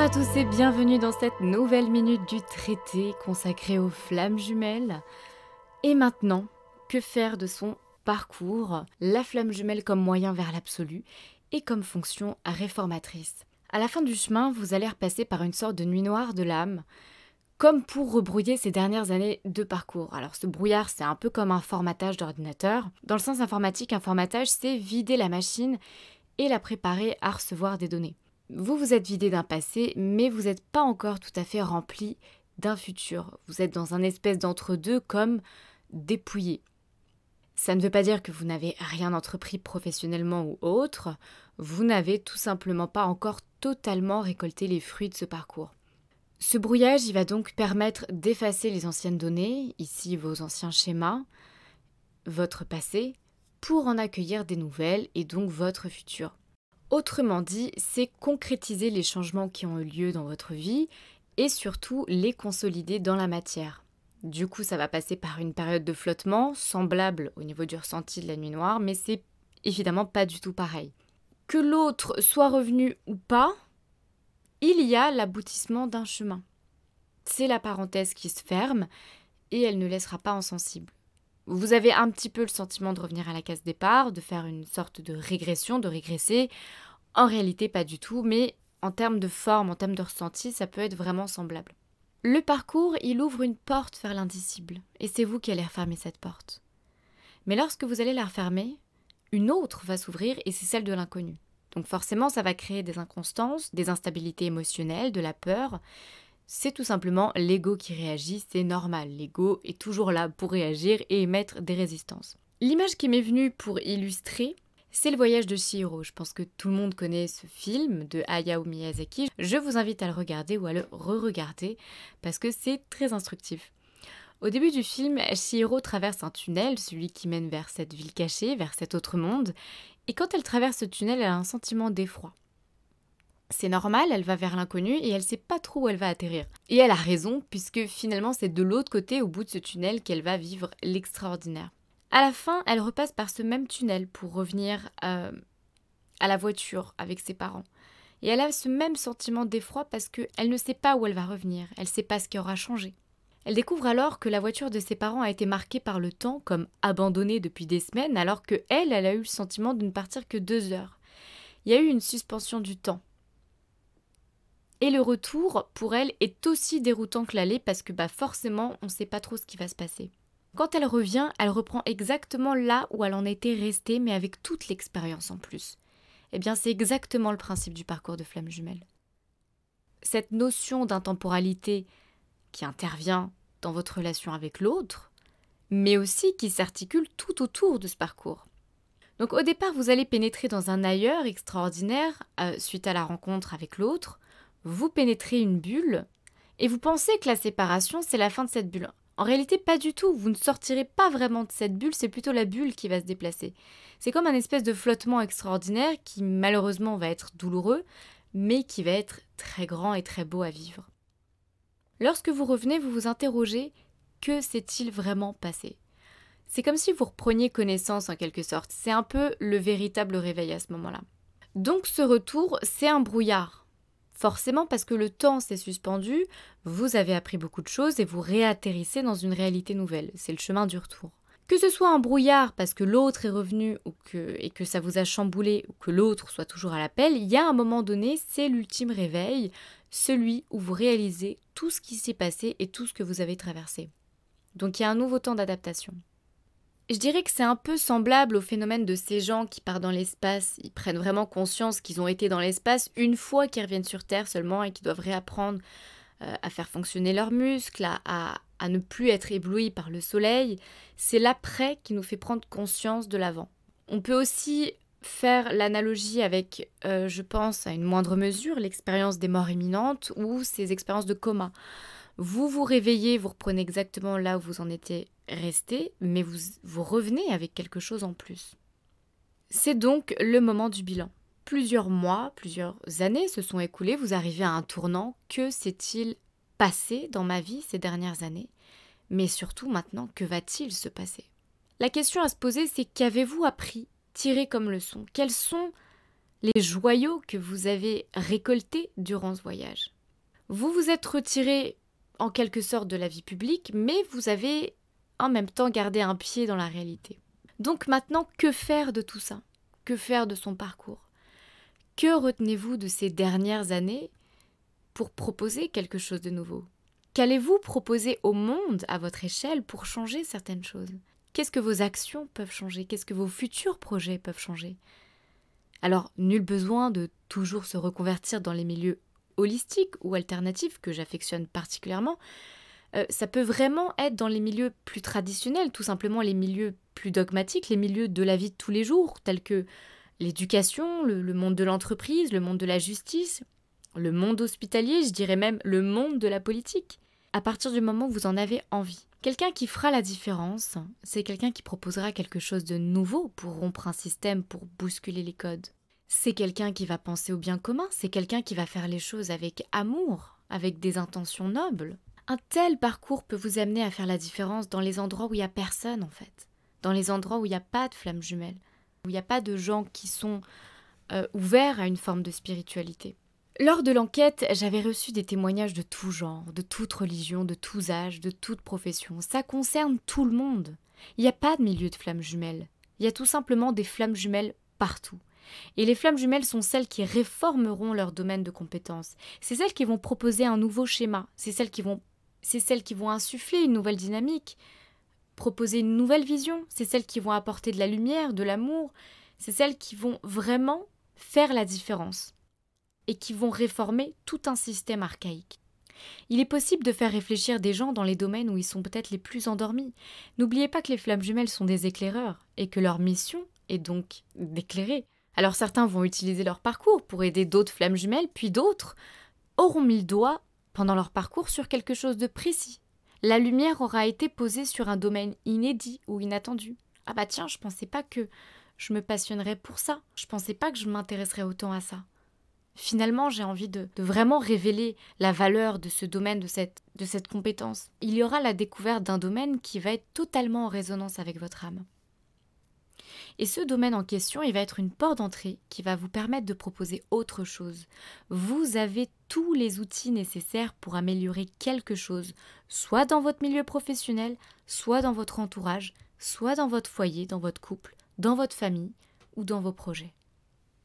à tous et bienvenue dans cette nouvelle minute du traité consacrée aux flammes jumelles. Et maintenant, que faire de son parcours, la flamme jumelle comme moyen vers l'absolu et comme fonction réformatrice À la fin du chemin, vous allez repasser par une sorte de nuit noire de l'âme, comme pour rebrouiller ces dernières années de parcours. Alors ce brouillard, c'est un peu comme un formatage d'ordinateur. Dans le sens informatique, un formatage, c'est vider la machine et la préparer à recevoir des données. Vous vous êtes vidé d'un passé, mais vous n'êtes pas encore tout à fait rempli d'un futur. Vous êtes dans un espèce d'entre-deux comme dépouillé. Ça ne veut pas dire que vous n'avez rien entrepris professionnellement ou autre, vous n'avez tout simplement pas encore totalement récolté les fruits de ce parcours. Ce brouillage, il va donc permettre d'effacer les anciennes données, ici vos anciens schémas, votre passé, pour en accueillir des nouvelles et donc votre futur. Autrement dit, c'est concrétiser les changements qui ont eu lieu dans votre vie et surtout les consolider dans la matière. Du coup, ça va passer par une période de flottement semblable au niveau du ressenti de la nuit noire, mais c'est évidemment pas du tout pareil. Que l'autre soit revenu ou pas, il y a l'aboutissement d'un chemin. C'est la parenthèse qui se ferme et elle ne laissera pas insensible. Vous avez un petit peu le sentiment de revenir à la case départ, de faire une sorte de régression, de régresser. En réalité, pas du tout, mais en termes de forme, en termes de ressenti, ça peut être vraiment semblable. Le parcours, il ouvre une porte vers l'indicible, et c'est vous qui allez refermer cette porte. Mais lorsque vous allez la refermer, une autre va s'ouvrir, et c'est celle de l'inconnu. Donc forcément, ça va créer des inconstances, des instabilités émotionnelles, de la peur, c'est tout simplement l'ego qui réagit, c'est normal. L'ego est toujours là pour réagir et émettre des résistances. L'image qui m'est venue pour illustrer, c'est le voyage de Shihiro. Je pense que tout le monde connaît ce film de Hayao Miyazaki. Je vous invite à le regarder ou à le re-regarder parce que c'est très instructif. Au début du film, Shihiro traverse un tunnel, celui qui mène vers cette ville cachée, vers cet autre monde, et quand elle traverse ce tunnel, elle a un sentiment d'effroi. C'est normal, elle va vers l'inconnu et elle sait pas trop où elle va atterrir. Et elle a raison, puisque finalement c'est de l'autre côté, au bout de ce tunnel, qu'elle va vivre l'extraordinaire. À la fin, elle repasse par ce même tunnel pour revenir euh, à la voiture avec ses parents. Et elle a ce même sentiment d'effroi parce qu'elle ne sait pas où elle va revenir, elle ne sait pas ce qui aura changé. Elle découvre alors que la voiture de ses parents a été marquée par le temps comme abandonnée depuis des semaines, alors que elle, elle a eu le sentiment de ne partir que deux heures. Il y a eu une suspension du temps. Et le retour, pour elle, est aussi déroutant que l'aller parce que bah, forcément, on ne sait pas trop ce qui va se passer. Quand elle revient, elle reprend exactement là où elle en était restée, mais avec toute l'expérience en plus. Eh bien, c'est exactement le principe du parcours de flamme jumelle. Cette notion d'intemporalité qui intervient dans votre relation avec l'autre, mais aussi qui s'articule tout autour de ce parcours. Donc au départ, vous allez pénétrer dans un ailleurs extraordinaire euh, suite à la rencontre avec l'autre, vous pénétrez une bulle et vous pensez que la séparation, c'est la fin de cette bulle. En réalité, pas du tout. Vous ne sortirez pas vraiment de cette bulle, c'est plutôt la bulle qui va se déplacer. C'est comme un espèce de flottement extraordinaire qui malheureusement va être douloureux, mais qui va être très grand et très beau à vivre. Lorsque vous revenez, vous vous interrogez que s'est-il vraiment passé? C'est comme si vous repreniez connaissance en quelque sorte. C'est un peu le véritable réveil à ce moment-là. Donc ce retour, c'est un brouillard Forcément, parce que le temps s'est suspendu, vous avez appris beaucoup de choses et vous réatterrissez dans une réalité nouvelle. C'est le chemin du retour. Que ce soit un brouillard parce que l'autre est revenu ou que, et que ça vous a chamboulé ou que l'autre soit toujours à l'appel, il y a un moment donné, c'est l'ultime réveil, celui où vous réalisez tout ce qui s'est passé et tout ce que vous avez traversé. Donc il y a un nouveau temps d'adaptation. Je dirais que c'est un peu semblable au phénomène de ces gens qui partent dans l'espace. Ils prennent vraiment conscience qu'ils ont été dans l'espace une fois qu'ils reviennent sur Terre seulement et qu'ils doivent réapprendre euh, à faire fonctionner leurs muscles, à, ne plus être éblouis par le soleil. C'est l'après qui nous fait prendre conscience de l'avant. On peut aussi faire l'analogie avec, euh, je pense, à une moindre mesure, l'expérience des morts imminentes ou ces expériences de coma. Vous vous réveillez, vous reprenez exactement là où vous en étiez resté, mais vous, vous revenez avec quelque chose en plus. C'est donc le moment du bilan. Plusieurs mois, plusieurs années se sont écoulées, vous arrivez à un tournant. Que s'est-il passé dans ma vie ces dernières années? Mais surtout maintenant, que va-t-il se passer? La question à se poser, c'est qu'avez-vous appris, tiré comme leçon? Quelles sont les joyaux que vous avez récoltés durant ce voyage? Vous vous êtes retiré en quelque sorte de la vie publique, mais vous avez en même temps gardé un pied dans la réalité. Donc maintenant, que faire de tout ça? Que faire de son parcours? Que retenez-vous de ces dernières années pour proposer quelque chose de nouveau? Qu'allez-vous proposer au monde à votre échelle pour changer certaines choses? Qu'est-ce que vos actions peuvent changer? Qu'est-ce que vos futurs projets peuvent changer? Alors, nul besoin de toujours se reconvertir dans les milieux holistiques ou alternatifs que j'affectionne particulièrement. Euh, ça peut vraiment être dans les milieux plus traditionnels, tout simplement les milieux plus dogmatiques, les milieux de la vie de tous les jours, tels que l'éducation, le monde de l'entreprise, le monde de la justice, le monde hospitalier, je dirais même le monde de la politique, à partir du moment où vous en avez envie. Quelqu'un qui fera la différence, c'est quelqu'un qui proposera quelque chose de nouveau pour rompre un système, pour bousculer les codes. C'est quelqu'un qui va penser au bien commun, c'est quelqu'un qui va faire les choses avec amour, avec des intentions nobles. Un tel parcours peut vous amener à faire la différence dans les endroits où il n'y a personne en fait, dans les endroits où il n'y a pas de flammes jumelles, où il n'y a pas de gens qui sont euh, ouverts à une forme de spiritualité. Lors de l'enquête, j'avais reçu des témoignages de tout genre, de toute religion, de tous âges, de toute profession. Ça concerne tout le monde. Il n'y a pas de milieu de flammes jumelles. Il y a tout simplement des flammes jumelles partout. Et les flammes jumelles sont celles qui réformeront leur domaine de compétences. C'est celles qui vont proposer un nouveau schéma. C'est celles qui vont, c'est celles qui vont insuffler une nouvelle dynamique, proposer une nouvelle vision. C'est celles qui vont apporter de la lumière, de l'amour. C'est celles qui vont vraiment faire la différence et qui vont réformer tout un système archaïque. Il est possible de faire réfléchir des gens dans les domaines où ils sont peut-être les plus endormis. N'oubliez pas que les flammes jumelles sont des éclaireurs et que leur mission est donc d'éclairer. Alors certains vont utiliser leur parcours pour aider d'autres flammes jumelles, puis d'autres auront mis le doigt pendant leur parcours sur quelque chose de précis. La lumière aura été posée sur un domaine inédit ou inattendu. Ah bah tiens, je pensais pas que je me passionnerais pour ça. Je pensais pas que je m'intéresserais autant à ça. Finalement, j'ai envie de, vraiment révéler la valeur de ce domaine, de cette, de cette compétence. Il y aura la découverte d'un domaine qui va être totalement en résonance avec votre âme. Et ce domaine en question, il va être une porte d'entrée qui va vous permettre de proposer autre chose. Vous avez tous les outils nécessaires pour améliorer quelque chose, soit dans votre milieu professionnel, soit dans votre entourage, soit dans votre foyer, dans votre couple, dans votre famille ou dans vos projets.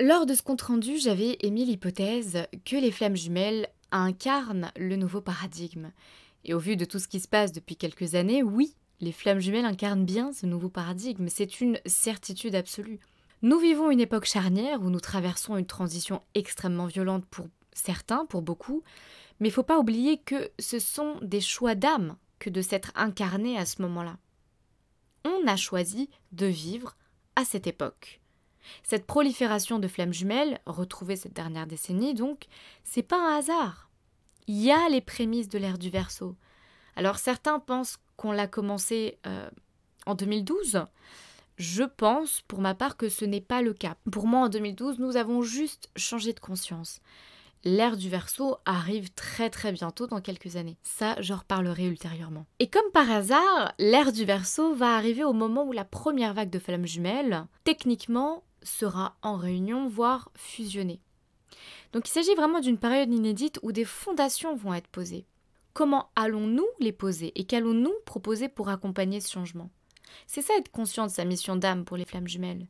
Lors de ce compte-rendu, j'avais émis l'hypothèse que les flammes jumelles incarnent le nouveau paradigme. Et au vu de tout ce qui se passe depuis quelques années, oui, les flammes jumelles incarnent bien ce nouveau paradigme, c'est une certitude absolue. Nous vivons une époque charnière où nous traversons une transition extrêmement violente pour certains, pour beaucoup, mais il ne faut pas oublier que ce sont des choix d'âme que de s'être incarné à ce moment-là. On a choisi de vivre à cette époque. Cette prolifération de flammes jumelles, retrouvée cette dernière décennie donc, c'est pas un hasard. Il y a les prémices de l'ère du Verseau. Alors certains pensent qu'on l'a commencé euh, en 2012. Je pense pour ma part que ce n'est pas le cas. Pour moi en 2012, nous avons juste changé de conscience. L'ère du Verseau arrive très très bientôt dans quelques années. Ça, j'en reparlerai ultérieurement. Et comme par hasard, l'ère du Verseau va arriver au moment où la première vague de flammes jumelles, techniquement, sera en réunion, voire fusionné. Donc il s'agit vraiment d'une période inédite où des fondations vont être posées. Comment allons-nous les poser et qu'allons-nous proposer pour accompagner ce changement? C'est ça être conscient de sa mission d'âme pour les flammes jumelles.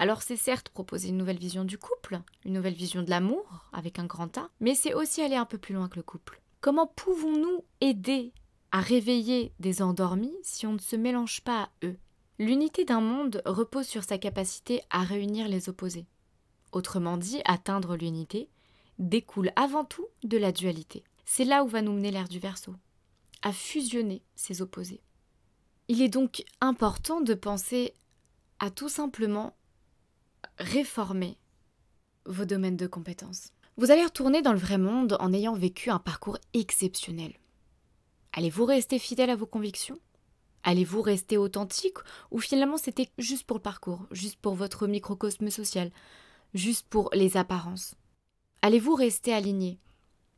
Alors c'est certes proposer une nouvelle vision du couple, une nouvelle vision de l'amour avec un grand A, mais c'est aussi aller un peu plus loin que le couple. Comment pouvons-nous aider à réveiller des endormis si on ne se mélange pas à eux? L'unité d'un monde repose sur sa capacité à réunir les opposés. Autrement dit, atteindre l'unité découle avant tout de la dualité. C'est là où va nous mener l'ère du Verseau, à fusionner ces opposés. Il est donc important de penser à tout simplement réformer vos domaines de compétences. Vous allez retourner dans le vrai monde en ayant vécu un parcours exceptionnel. Allez-vous rester fidèle à vos convictions? Allez-vous rester authentique ou finalement c'était juste pour le parcours, juste pour votre microcosme social, juste pour les apparences? Allez-vous rester aligné?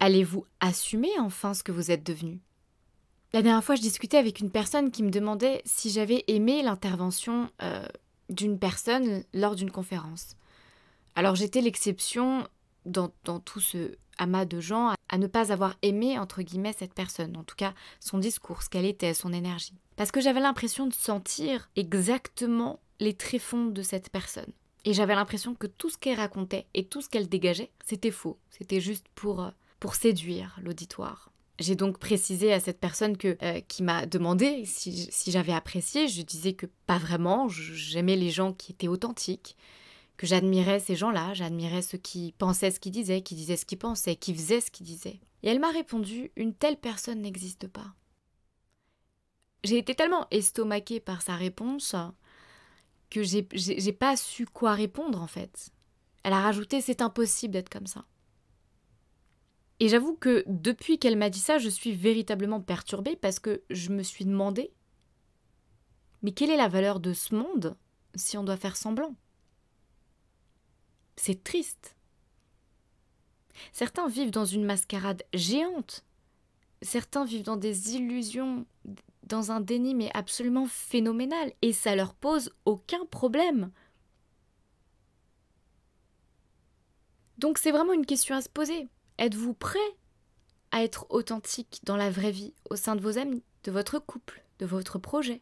Allez-vous assumer enfin ce que vous êtes devenu? La dernière fois, je discutais avec une personne qui me demandait si j'avais aimé l'intervention euh, d'une personne lors d'une conférence. Alors j'étais l'exception dans, dans tout ce amas de gens à ne pas avoir aimé, entre guillemets, cette personne, en tout cas son discours, ce qu'elle était, son énergie. Parce que j'avais l'impression de sentir exactement les tréfonds de cette personne. Et j'avais l'impression que tout ce qu'elle racontait et tout ce qu'elle dégageait, c'était faux. C'était juste pour, euh, pour séduire l'auditoire. J'ai donc précisé à cette personne que, euh, qui m'a demandé si, si j'avais apprécié. Je disais que pas vraiment, j'aimais les gens qui étaient authentiques, que j'admirais ces gens-là, j'admirais ceux qui pensaient ce qu'ils disaient, qui disaient ce qu'ils pensaient, qui faisaient ce qu'ils disaient. Et elle m'a répondu Une telle personne n'existe pas. J'ai été tellement estomaquée par sa réponse que j'ai pas su quoi répondre en fait. Elle a rajouté C'est impossible d'être comme ça. Et j'avoue que depuis qu'elle m'a dit ça, je suis véritablement perturbée parce que je me suis demandé Mais quelle est la valeur de ce monde si on doit faire semblant? C'est triste. Certains vivent dans une mascarade géante. Certains vivent dans des illusions, dans un déni mais absolument phénoménal, et ça leur pose aucun problème. Donc c'est vraiment une question à se poser. Êtes-vous prêt à être authentique dans la vraie vie, au sein de vos amis, de votre couple, de votre projet?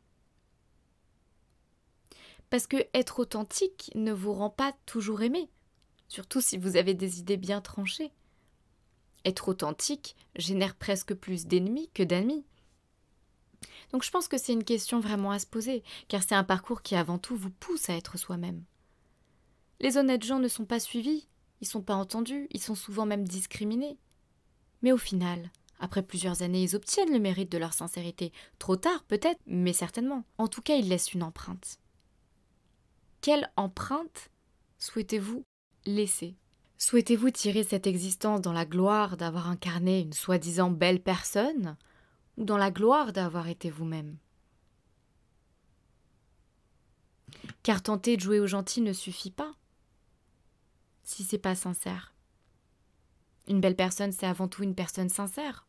Parce que être authentique ne vous rend pas toujours aimé surtout si vous avez des idées bien tranchées. Être authentique génère presque plus d'ennemis que d'amis. Donc je pense que c'est une question vraiment à se poser, car c'est un parcours qui avant tout vous pousse à être soi-même. Les honnêtes gens ne sont pas suivis, ils sont pas entendus, ils sont souvent même discriminés. Mais au final, après plusieurs années, ils obtiennent le mérite de leur sincérité. Trop tard, peut-être, mais certainement. En tout cas, ils laissent une empreinte. Quelle empreinte souhaitez-vous laisser? Souhaitez-vous tirer cette existence dans la gloire d'avoir incarné une soi-disant belle personne ou dans la gloire d'avoir été vous-même? Car tenter de jouer au gentil ne suffit pas si c'est pas sincère. Une belle personne, c'est avant tout une personne sincère.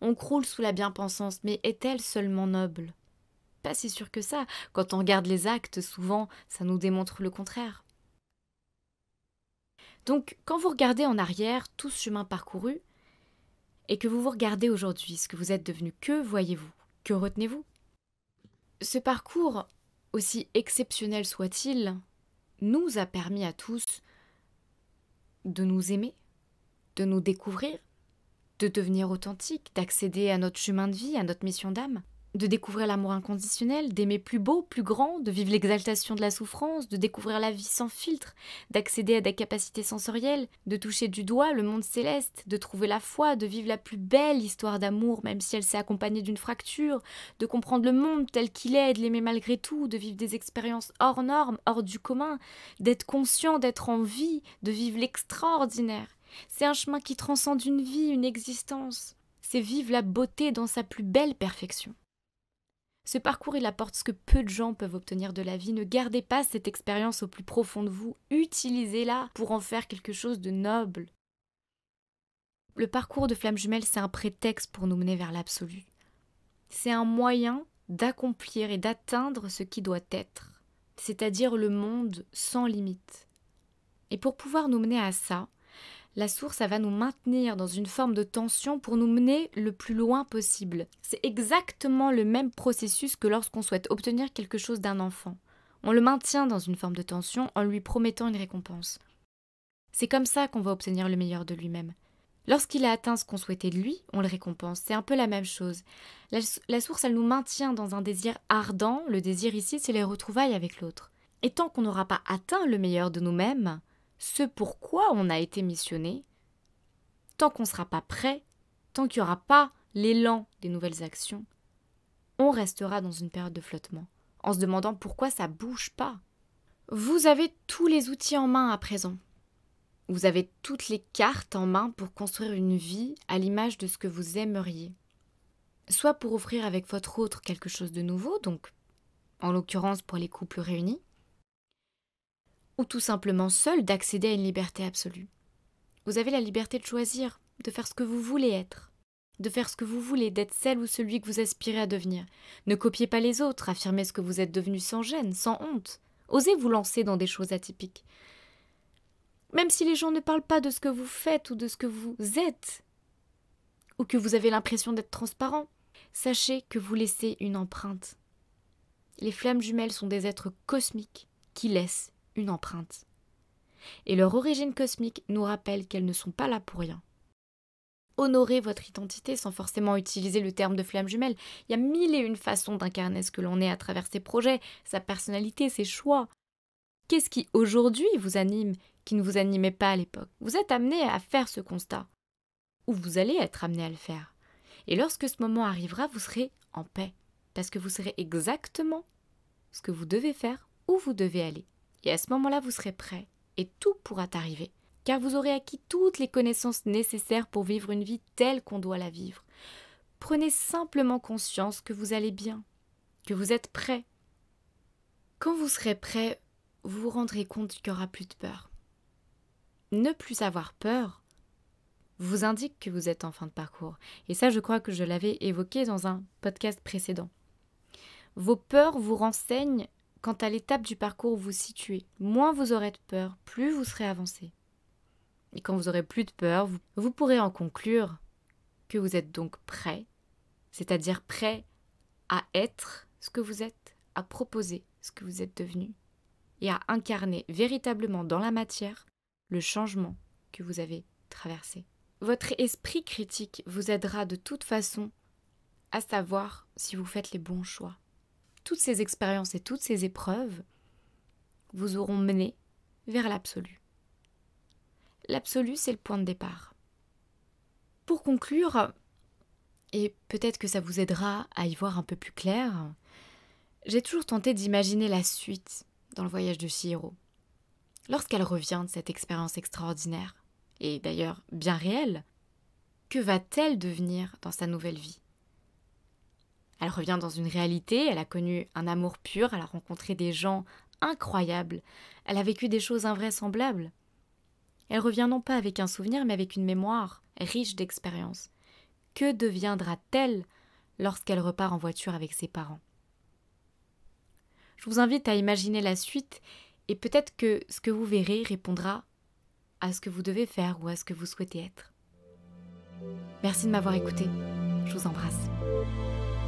On croule sous la bien-pensance, mais est-elle seulement noble? Pas si sûr que ça. Quand on regarde les actes, souvent, ça nous démontre le contraire. Donc, quand vous regardez en arrière tout ce chemin parcouru, et que vous vous regardez aujourd'hui, ce que vous êtes devenu, que voyez-vous? Que retenez-vous? Ce parcours, aussi exceptionnel soit-il, nous a permis à tous de nous aimer, de nous découvrir, de devenir authentiques, d'accéder à notre chemin de vie, à notre mission d'âme de découvrir l'amour inconditionnel, d'aimer plus beau, plus grand, de vivre l'exaltation de la souffrance, de découvrir la vie sans filtre, d'accéder à des capacités sensorielles, de toucher du doigt le monde céleste, de trouver la foi, de vivre la plus belle histoire d'amour, même si elle s'est accompagnée d'une fracture, de comprendre le monde tel qu'il est, de l'aimer malgré tout, de vivre des expériences hors normes, hors du commun, d'être conscient d'être en vie, de vivre l'extraordinaire. C'est un chemin qui transcende une vie, une existence. C'est vivre la beauté dans sa plus belle perfection. Ce parcours, il apporte ce que peu de gens peuvent obtenir de la vie. Ne gardez pas cette expérience au plus profond de vous. Utilisez-la pour en faire quelque chose de noble. Le parcours de flamme jumelle, c'est un prétexte pour nous mener vers l'absolu. C'est un moyen d'accomplir et d'atteindre ce qui doit être, c'est-à-dire le monde sans limite. Et pour pouvoir nous mener à ça, la source, ça va nous maintenir dans une forme de tension pour nous mener le plus loin possible. C'est exactement le même processus que lorsqu'on souhaite obtenir quelque chose d'un enfant. On le maintient dans une forme de tension en lui promettant une récompense. C'est comme ça qu'on va obtenir le meilleur de lui-même. Lorsqu'il a atteint ce qu'on souhaitait de lui, on le récompense. C'est un peu la même chose. La, la, source, elle nous maintient dans un désir ardent. Le désir ici, c'est les retrouvailles avec l'autre. Et tant qu'on n'aura pas atteint le meilleur de nous-mêmes, ce pourquoi on a été missionné, tant qu'on ne sera pas prêt, tant qu'il n'y aura pas l'élan des nouvelles actions, on restera dans une période de flottement, en se demandant pourquoi ça bouge pas. Vous avez tous les outils en main à présent. Vous avez toutes les cartes en main pour construire une vie à l'image de ce que vous aimeriez. Soit pour offrir avec votre autre quelque chose de nouveau, donc en l'occurrence pour les couples réunis, ou tout simplement seul d'accéder à une liberté absolue. Vous avez la liberté de choisir, de faire ce que vous voulez être, de faire ce que vous voulez, d'être celle ou celui que vous aspirez à devenir. Ne copiez pas les autres, affirmez ce que vous êtes devenu sans gêne, sans honte. Osez vous lancer dans des choses atypiques. Même si les gens ne parlent pas de ce que vous faites ou de ce que vous êtes, ou que vous avez l'impression d'être transparent, sachez que vous laissez une empreinte. Les flammes jumelles sont des êtres cosmiques qui laissent une empreinte. Et leur origine cosmique nous rappelle qu'elles ne sont pas là pour rien. Honorez votre identité sans forcément utiliser le terme de flamme jumelle. Il y a mille et une façons d'incarner ce que l'on est à travers ses projets, sa personnalité, ses choix. Qu'est-ce qui aujourd'hui vous anime qui ne vous animait pas à l'époque? Vous êtes amené à faire ce constat. Ou vous allez être amené à le faire. Et lorsque ce moment arrivera, vous serez en paix. Parce que vous serez exactement ce que vous devez faire, où vous devez aller. Et à ce moment-là, vous serez prêt. Et tout pourra arriver. Car vous aurez acquis toutes les connaissances nécessaires pour vivre une vie telle qu'on doit la vivre. Prenez simplement conscience que vous allez bien, que vous êtes prêt. Quand vous serez prêt, vous vous rendrez compte qu'il n'y aura plus de peur. Ne plus avoir peur vous indique que vous êtes en fin de parcours. Et ça, je crois que je l'avais évoqué dans un podcast précédent. Vos peurs vous renseignent quant à l'étape du parcours où vous situez. Moins vous aurez de peur, plus vous serez avancé. Et quand vous aurez plus de peur, vous, vous pourrez en conclure que vous êtes donc prêt, c'est-à-dire prêt à être ce que vous êtes, à proposer ce que vous êtes devenu, et à incarner véritablement dans la matière le changement que vous avez traversé. Votre esprit critique vous aidera de toute façon à savoir si vous faites les bons choix. Toutes ces expériences et toutes ces épreuves vous auront mené vers l'absolu. L'absolu, c'est le point de départ. Pour conclure, et peut-être que ça vous aidera à y voir un peu plus clair, j'ai toujours tenté d'imaginer la suite dans le voyage de Chihiro. Lorsqu'elle revient de cette expérience extraordinaire, et d'ailleurs bien réelle, que va-t-elle devenir dans sa nouvelle vie? Elle revient dans une réalité, elle a connu un amour pur, elle a rencontré des gens incroyables, elle a vécu des choses invraisemblables. Elle revient non pas avec un souvenir, mais avec une mémoire riche d'expériences. Que deviendra-t-elle lorsqu'elle repart en voiture avec ses parents? Je vous invite à imaginer la suite et peut-être que ce que vous verrez répondra à ce que vous devez faire ou à ce que vous souhaitez être. Merci de m'avoir écouté. Je vous embrasse.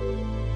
Música